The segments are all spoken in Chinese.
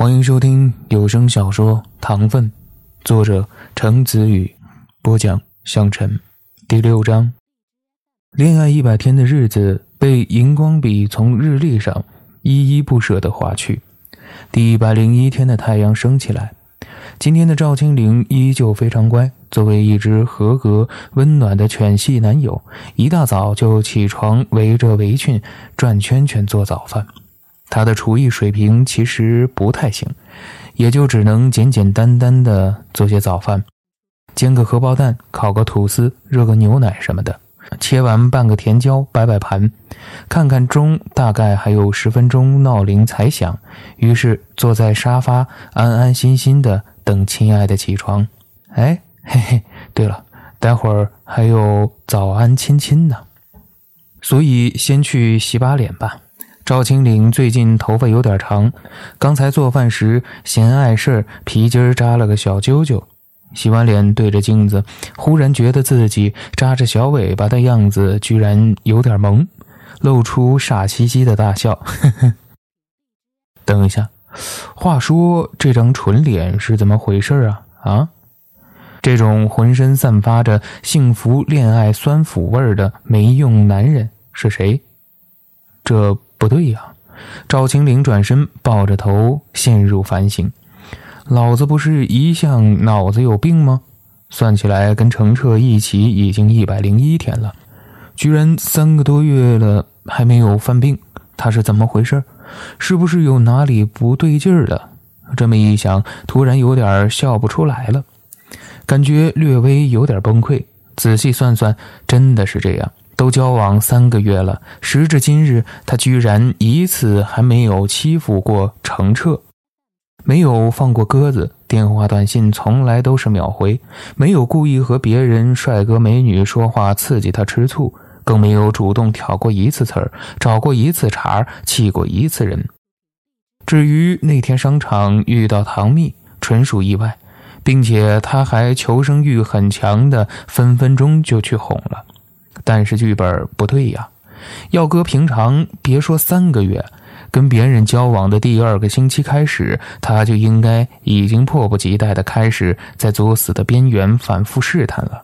欢迎收听有声小说《糖分》，作者程子宇，播讲向晨。第六章，恋爱一百天的日子被荧光笔从日历上依依不舍地划去。第一百零一天的太阳升起来，今天的赵青玲依旧非常乖。作为一只合格温暖的犬系男友，一大早就起床，围着围裙转圈圈做早饭。他的厨艺水平其实不太行，也就只能简简单单的做些早饭，煎个荷包蛋，烤个吐司，热个牛奶什么的。切完半个甜椒，摆摆盘，看看钟，大概还有十分钟闹铃才响。于是坐在沙发，安安心心的等亲爱的起床。哎，嘿嘿，对了，待会儿还有早安亲亲呢，所以先去洗把脸吧。赵青岭最近头发有点长，刚才做饭时嫌碍事儿，皮筋扎了个小揪揪。洗完脸对着镜子，忽然觉得自己扎着小尾巴的样子居然有点萌，露出傻兮兮的大笑。等一下，话说这张蠢脸是怎么回事啊？啊，这种浑身散发着幸福恋爱酸腐味的没用男人是谁？这。不对呀！赵青玲转身抱着头陷入反省。老子不是一向脑子有病吗？算起来跟程澈一起已经一百零一天了，居然三个多月了还没有犯病，他是怎么回事？是不是有哪里不对劲儿了？这么一想，突然有点笑不出来了，感觉略微有点崩溃。仔细算算，真的是这样。都交往三个月了，时至今日，他居然一次还没有欺负过程澈，没有放过鸽子，电话短信从来都是秒回，没有故意和别人帅哥美女说话刺激他吃醋，更没有主动挑过一次刺儿，找过一次茬，气过一次人。至于那天商场遇到唐蜜，纯属意外，并且他还求生欲很强的，分分钟就去哄了。但是剧本不对呀，要搁平常，别说三个月，跟别人交往的第二个星期开始，他就应该已经迫不及待的开始在作死的边缘反复试探了。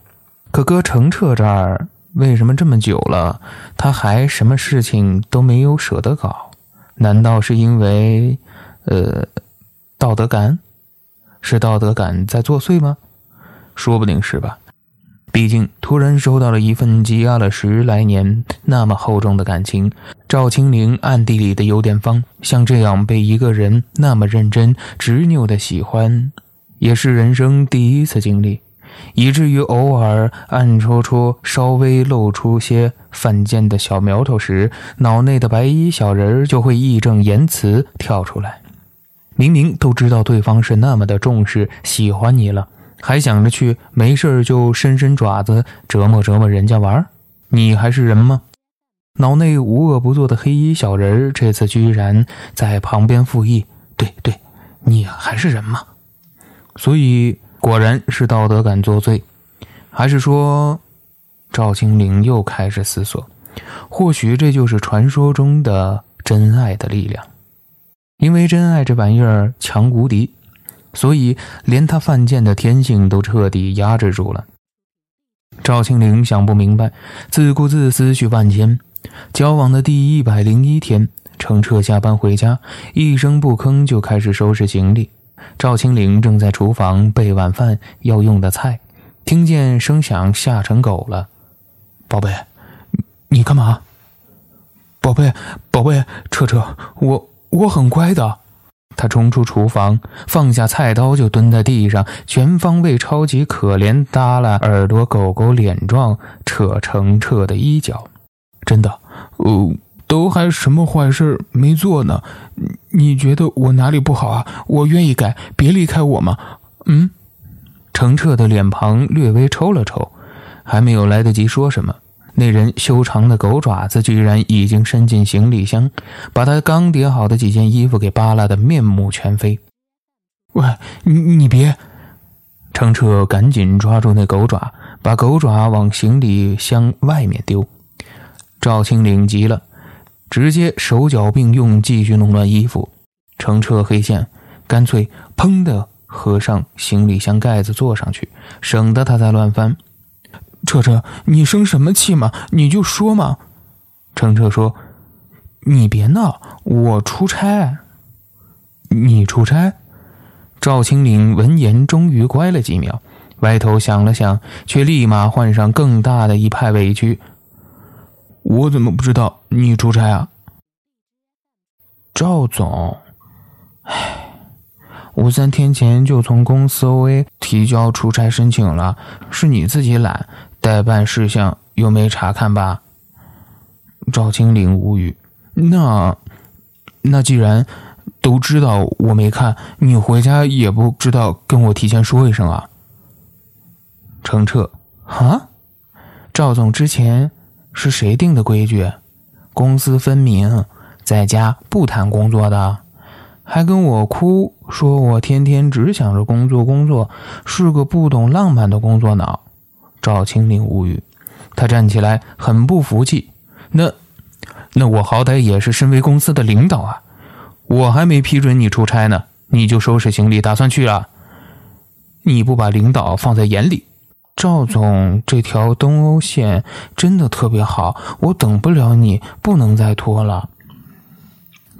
可搁程澈这儿，为什么这么久了，他还什么事情都没有舍得搞？难道是因为，呃，道德感？是道德感在作祟吗？说不定是吧。毕竟，突然收到了一份积压了十来年那么厚重的感情，赵青玲暗地里的有点慌。像这样被一个人那么认真执拗的喜欢，也是人生第一次经历，以至于偶尔暗戳戳稍微露出些犯贱的小苗头时，脑内的白衣小人就会义正言辞跳出来。明明都知道对方是那么的重视喜欢你了。还想着去没事就伸伸爪子折磨折磨人家玩你还是人吗？脑内无恶不作的黑衣小人这次居然在旁边附议：“对对，你还是人吗？”所以果然是道德感作祟，还是说赵青灵又开始思索：或许这就是传说中的真爱的力量，因为真爱这玩意儿强无敌。所以，连他犯贱的天性都彻底压制住了。赵庆玲想不明白，自顾自思绪万千。交往的第一百零一天，程澈下班回家，一声不吭就开始收拾行李。赵青玲正在厨房备晚饭要用的菜，听见声响吓成狗了。宝贝，你干嘛？宝贝，宝贝，澈澈，我我很乖的。他冲出厨房，放下菜刀，就蹲在地上，全方位、超级可怜，耷拉耳朵，狗狗脸状，扯程澈的衣角。真的，哦，都还什么坏事没做呢？你觉得我哪里不好啊？我愿意改，别离开我嘛。嗯，程澈的脸庞略微抽了抽，还没有来得及说什么。那人修长的狗爪子居然已经伸进行李箱，把他刚叠好的几件衣服给扒拉的面目全非。喂，你你别！程澈赶紧抓住那狗爪，把狗爪往行李箱外面丢。赵青岭急了，直接手脚并用继续弄乱衣服。程澈黑线，干脆砰的合上行李箱盖子坐上去，省得他再乱翻。彻彻，你生什么气嘛？你就说嘛。程澈说：“你别闹，我出差。”你出差？赵青岭闻言终于乖了几秒，歪头想了想，却立马换上更大的一派委屈：“我怎么不知道你出差啊？”赵总，唉，我三天前就从公司 OA 提交出差申请了，是你自己懒，代办事项又没查看吧？赵青岭无语。那，那既然都知道我没看，你回家也不知道跟我提前说一声啊？程澈，啊？赵总之前是谁定的规矩？公私分明。在家不谈工作的，还跟我哭，说我天天只想着工作，工作是个不懂浪漫的工作脑。赵青林无语，他站起来，很不服气。那，那我好歹也是身为公司的领导啊，我还没批准你出差呢，你就收拾行李打算去了？你不把领导放在眼里？赵总，这条东欧线真的特别好，我等不了你，不能再拖了。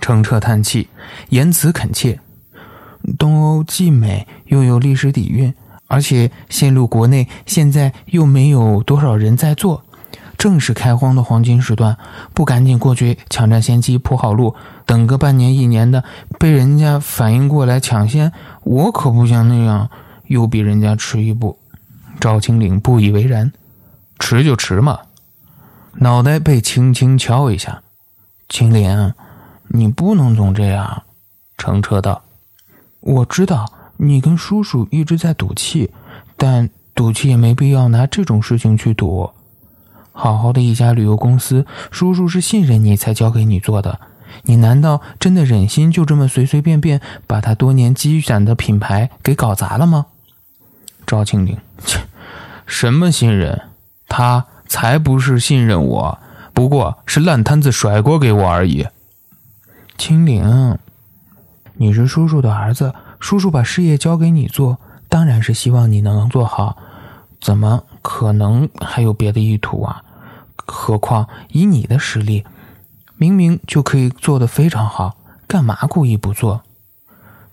程澈叹气，言辞恳切。东欧既美又有历史底蕴，而且线路国内现在又没有多少人在做，正是开荒的黄金时段。不赶紧过去抢占先机，铺好路，等个半年一年的，被人家反应过来抢先，我可不想那样，又比人家迟一步。赵青岭不以为然：“迟就迟嘛。”脑袋被轻轻敲一下，青岭。你不能总这样，程澈道。我知道你跟叔叔一直在赌气，但赌气也没必要拿这种事情去赌。好好的一家旅游公司，叔叔是信任你才交给你做的，你难道真的忍心就这么随随便便把他多年积攒的品牌给搞砸了吗？赵庆龄，切，什么信任？他才不是信任我，不过是烂摊子甩锅给我而已。青岭，你是叔叔的儿子，叔叔把事业交给你做，当然是希望你能做好。怎么可能还有别的意图啊？何况以你的实力，明明就可以做得非常好，干嘛故意不做？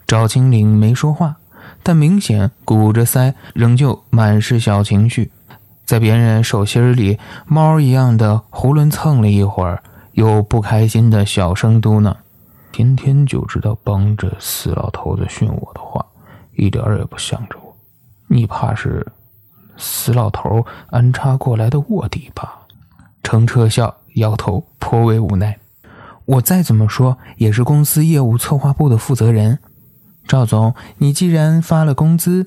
赵青岭没说话，但明显鼓着腮，仍旧满是小情绪，在别人手心里猫一样的囫囵蹭了一会儿，又不开心的小声嘟囔。天天就知道帮着死老头子训我的话，一点儿也不向着我。你怕是死老头安插过来的卧底吧？程澈笑，摇头，颇为无奈。我再怎么说也是公司业务策划部的负责人。赵总，你既然发了工资，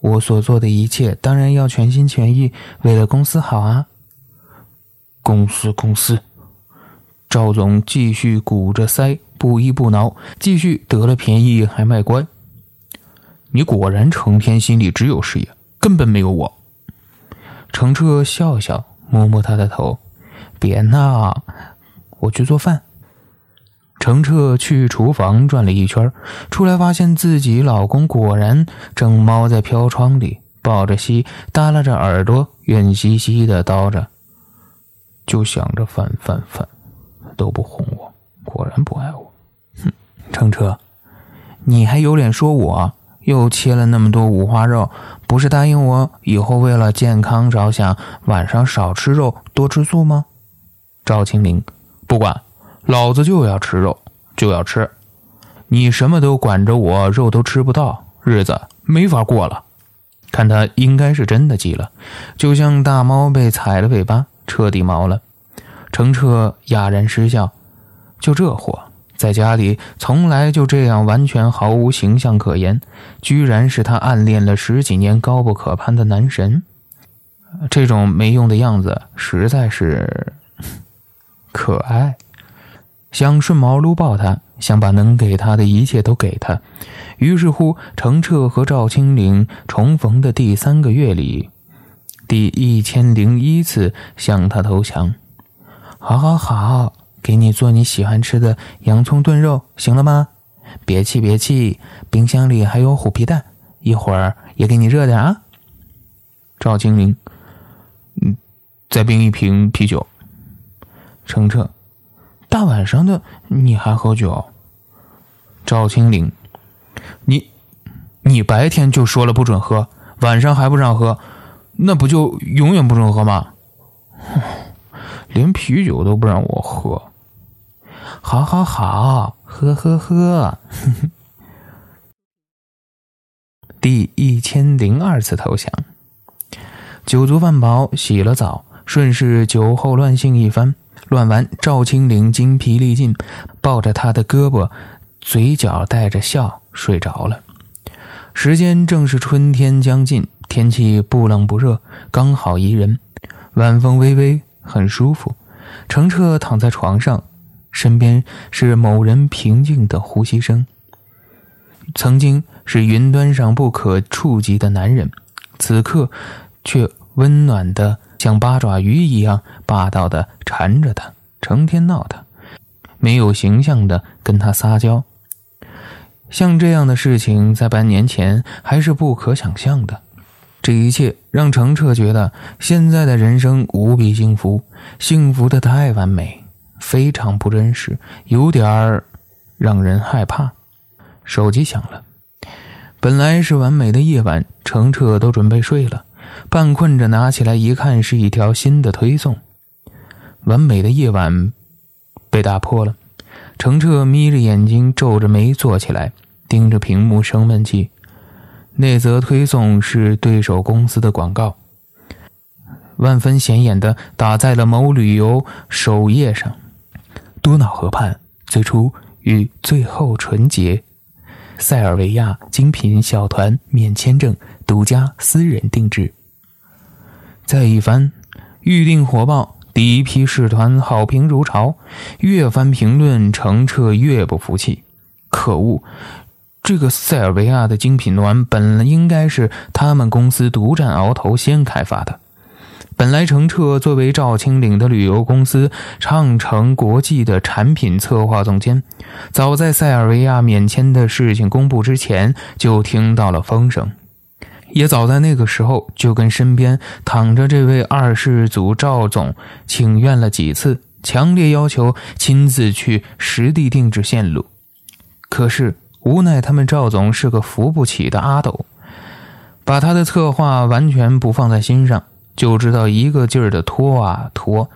我所做的一切当然要全心全意，为了公司好啊。公司，公司。赵总继续鼓着腮。不依不挠，继续得了便宜还卖乖。你果然成天心里只有事业，根本没有我。程澈笑笑，摸摸他的头，别闹，我去做饭。程澈去厨房转了一圈，出来发现自己老公果然正猫在飘窗里，抱着膝，耷拉着耳朵，怨兮兮的叨着，就想着饭饭饭，都不哄我，果然不爱我。程澈，你还有脸说我？又切了那么多五花肉，不是答应我以后为了健康着想，晚上少吃肉，多吃素吗？赵青林，不管，老子就要吃肉，就要吃。你什么都管着我，肉都吃不到，日子没法过了。看他应该是真的急了，就像大猫被踩了尾巴，彻底毛了。程澈哑然失笑，就这货。在家里从来就这样，完全毫无形象可言，居然是他暗恋了十几年、高不可攀的男神。这种没用的样子实在是可爱，想顺毛撸抱他，想把能给他的一切都给他。于是乎，程澈和赵青岭重逢的第三个月里，第一千零一次向他投降。好好好。给你做你喜欢吃的洋葱炖肉，行了吗？别气别气，冰箱里还有虎皮蛋，一会儿也给你热点啊。赵青林，嗯，再冰一瓶啤酒。程澈，大晚上的你还喝酒？赵青林，你，你白天就说了不准喝，晚上还不让喝，那不就永远不准喝吗？哼连啤酒都不让我喝。好，好，好，喝，喝，喝。第一千零二次投降。酒足饭饱，洗了澡，顺势酒后乱性一番。乱完，赵青岭精疲力尽，抱着他的胳膊，嘴角带着笑睡着了。时间正是春天将近，天气不冷不热，刚好宜人，晚风微微，很舒服。程澈躺在床上，身边是某人平静的呼吸声。曾经是云端上不可触及的男人，此刻却温暖的。像八爪鱼一样霸道的缠着他，成天闹他，没有形象的跟他撒娇。像这样的事情在半年前还是不可想象的。这一切让程澈觉得现在的人生无比幸福，幸福的太完美，非常不真实，有点儿让人害怕。手机响了，本来是完美的夜晚，程澈都准备睡了。半困着拿起来一看，是一条新的推送。完美的夜晚被打破了。程澈眯着眼睛，皱着眉坐起来，盯着屏幕生闷气。那则推送是对手公司的广告，万分显眼的打在了某旅游首页上。多瑙河畔，最初与最后纯洁。塞尔维亚精品小团免签证，独家私人定制。再一翻，预定火爆，第一批试团好评如潮。越翻评论，程澈越不服气。可恶，这个塞尔维亚的精品团本来应该是他们公司独占鳌头，先开发的。本来程澈作为赵青岭的旅游公司畅城国际的产品策划总监，早在塞尔维亚免签的事情公布之前，就听到了风声。也早在那个时候，就跟身边躺着这位二世祖赵总请愿了几次，强烈要求亲自去实地定制线路。可是无奈他们赵总是个扶不起的阿斗，把他的策划完全不放在心上，就知道一个劲儿的拖啊拖，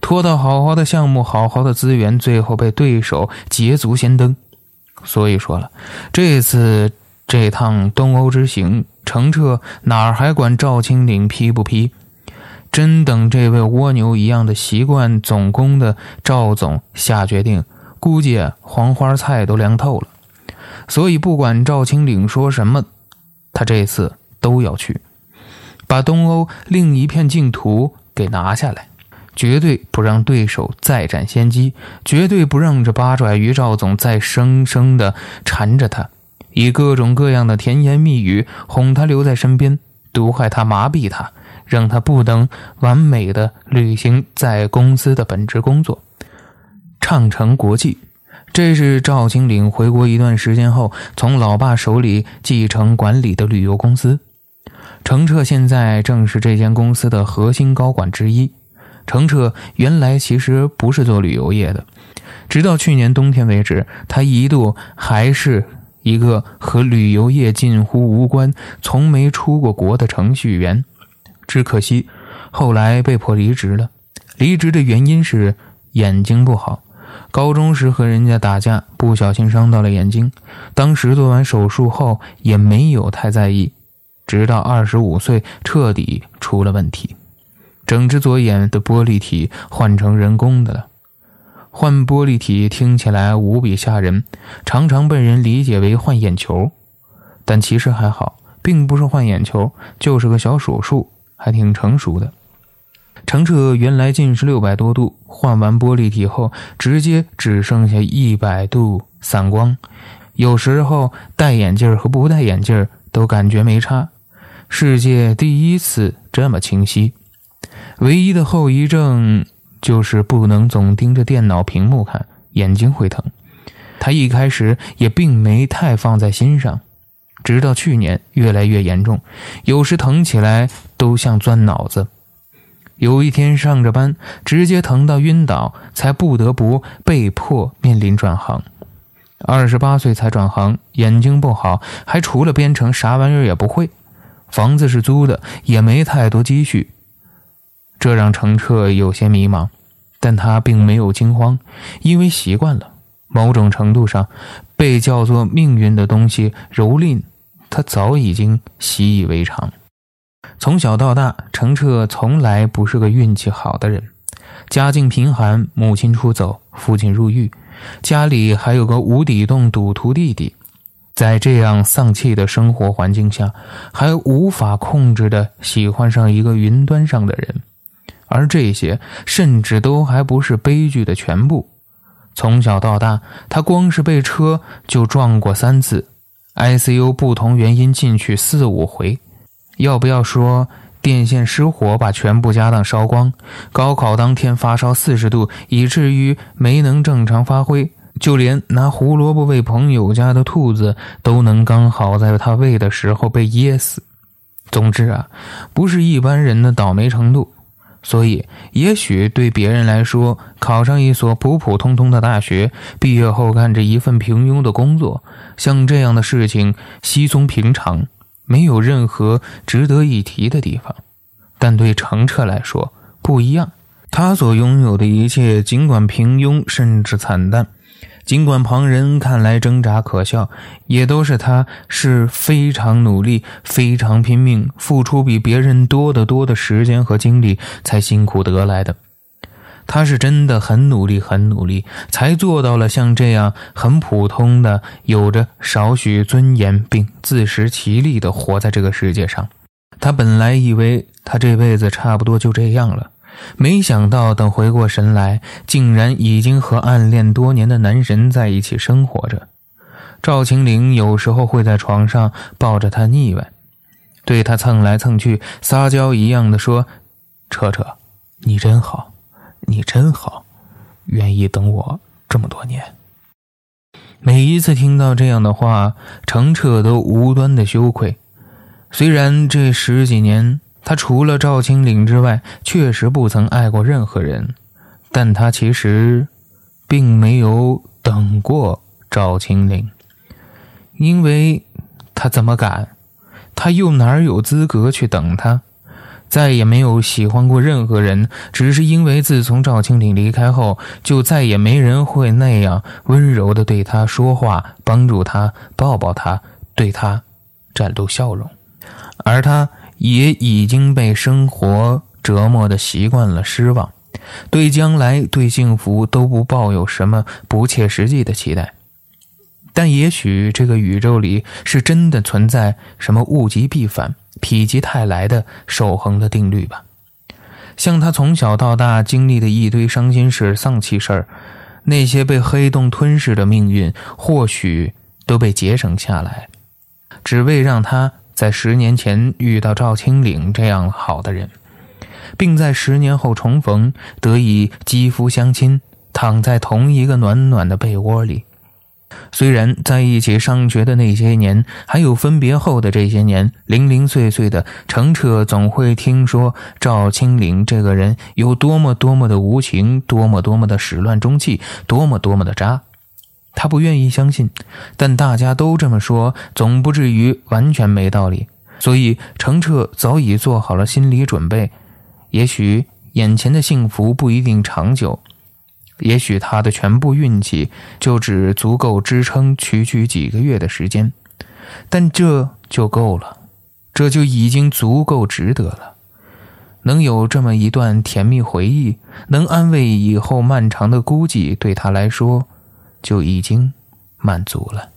拖到好好的项目、好好的资源，最后被对手捷足先登。所以说了，这次。这趟东欧之行，程澈哪儿还管赵青岭批不批？真等这位蜗牛一样的习惯总攻的赵总下决定，估计黄花菜都凉透了。所以不管赵青岭说什么，他这次都要去，把东欧另一片净土给拿下来，绝对不让对手再占先机，绝对不让这八爪鱼赵总再生生的缠着他。以各种各样的甜言蜜语哄他留在身边，毒害他，麻痹他，让他不能完美的履行在公司的本职工作。畅城国际，这是赵青岭回国一段时间后从老爸手里继承管理的旅游公司。程澈现在正是这间公司的核心高管之一。程澈原来其实不是做旅游业的，直到去年冬天为止，他一度还是。一个和旅游业近乎无关、从没出过国的程序员，只可惜后来被迫离职了。离职的原因是眼睛不好，高中时和人家打架，不小心伤到了眼睛。当时做完手术后也没有太在意，直到二十五岁彻底出了问题，整只左眼的玻璃体换成人工的了。换玻璃体听起来无比吓人，常常被人理解为换眼球，但其实还好，并不是换眼球，就是个小手术，还挺成熟的。程澈原来近视六百多度，换完玻璃体后，直接只剩下一百度散光，有时候戴眼镜和不戴眼镜都感觉没差。世界第一次这么清晰，唯一的后遗症。就是不能总盯着电脑屏幕看，眼睛会疼。他一开始也并没太放在心上，直到去年越来越严重，有时疼起来都像钻脑子。有一天上着班，直接疼到晕倒，才不得不被迫面临转行。二十八岁才转行，眼睛不好，还除了编程啥玩意儿也不会。房子是租的，也没太多积蓄，这让程澈有些迷茫。但他并没有惊慌，因为习惯了。某种程度上，被叫做命运的东西蹂躏，他早已经习以为常。从小到大，程澈从来不是个运气好的人。家境贫寒，母亲出走，父亲入狱，家里还有个无底洞赌徒弟弟。在这样丧气的生活环境下，还无法控制的喜欢上一个云端上的人。而这些甚至都还不是悲剧的全部。从小到大，他光是被车就撞过三次，ICU 不同原因进去四五回。要不要说电线失火把全部家当烧光？高考当天发烧四十度，以至于没能正常发挥。就连拿胡萝卜喂朋友家的兔子，都能刚好在他喂的时候被噎死。总之啊，不是一般人的倒霉程度。所以，也许对别人来说，考上一所普普通通的大学，毕业后干着一份平庸的工作，像这样的事情稀松平常，没有任何值得一提的地方。但对程澈来说不一样，他所拥有的一切，尽管平庸甚至惨淡。尽管旁人看来挣扎可笑，也都是他是非常努力、非常拼命，付出比别人多得多的时间和精力才辛苦得来的。他是真的很努力、很努力，才做到了像这样很普通的、有着少许尊严并自食其力的活在这个世界上。他本来以为他这辈子差不多就这样了。没想到，等回过神来，竟然已经和暗恋多年的男神在一起生活着。赵青玲有时候会在床上抱着他腻歪，对他蹭来蹭去，撒娇一样的说：“彻彻，你真好，你真好，愿意等我这么多年。”每一次听到这样的话，程澈都无端的羞愧。虽然这十几年。他除了赵青岭之外，确实不曾爱过任何人，但他其实并没有等过赵青岭，因为他怎么敢？他又哪有资格去等他？再也没有喜欢过任何人，只是因为自从赵青岭离开后，就再也没人会那样温柔的对他说话，帮助他，抱抱他，对他展露笑容，而他。也已经被生活折磨的习惯了，失望，对将来、对幸福都不抱有什么不切实际的期待。但也许这个宇宙里是真的存在什么物极必反、否极泰来的守恒的定律吧？像他从小到大经历的一堆伤心事、丧气事儿，那些被黑洞吞噬的命运，或许都被节省下来，只为让他。在十年前遇到赵青岭这样好的人，并在十年后重逢，得以肌肤相亲，躺在同一个暖暖的被窝里。虽然在一起上学的那些年，还有分别后的这些年，零零碎碎的，程澈总会听说赵青岭这个人有多么多么的无情，多么多么的始乱终弃，多么多么的渣。他不愿意相信，但大家都这么说，总不至于完全没道理。所以程澈早已做好了心理准备，也许眼前的幸福不一定长久，也许他的全部运气就只足够支撑区区几个月的时间，但这就够了，这就已经足够值得了。能有这么一段甜蜜回忆，能安慰以后漫长的孤寂，对他来说。就已经满足了。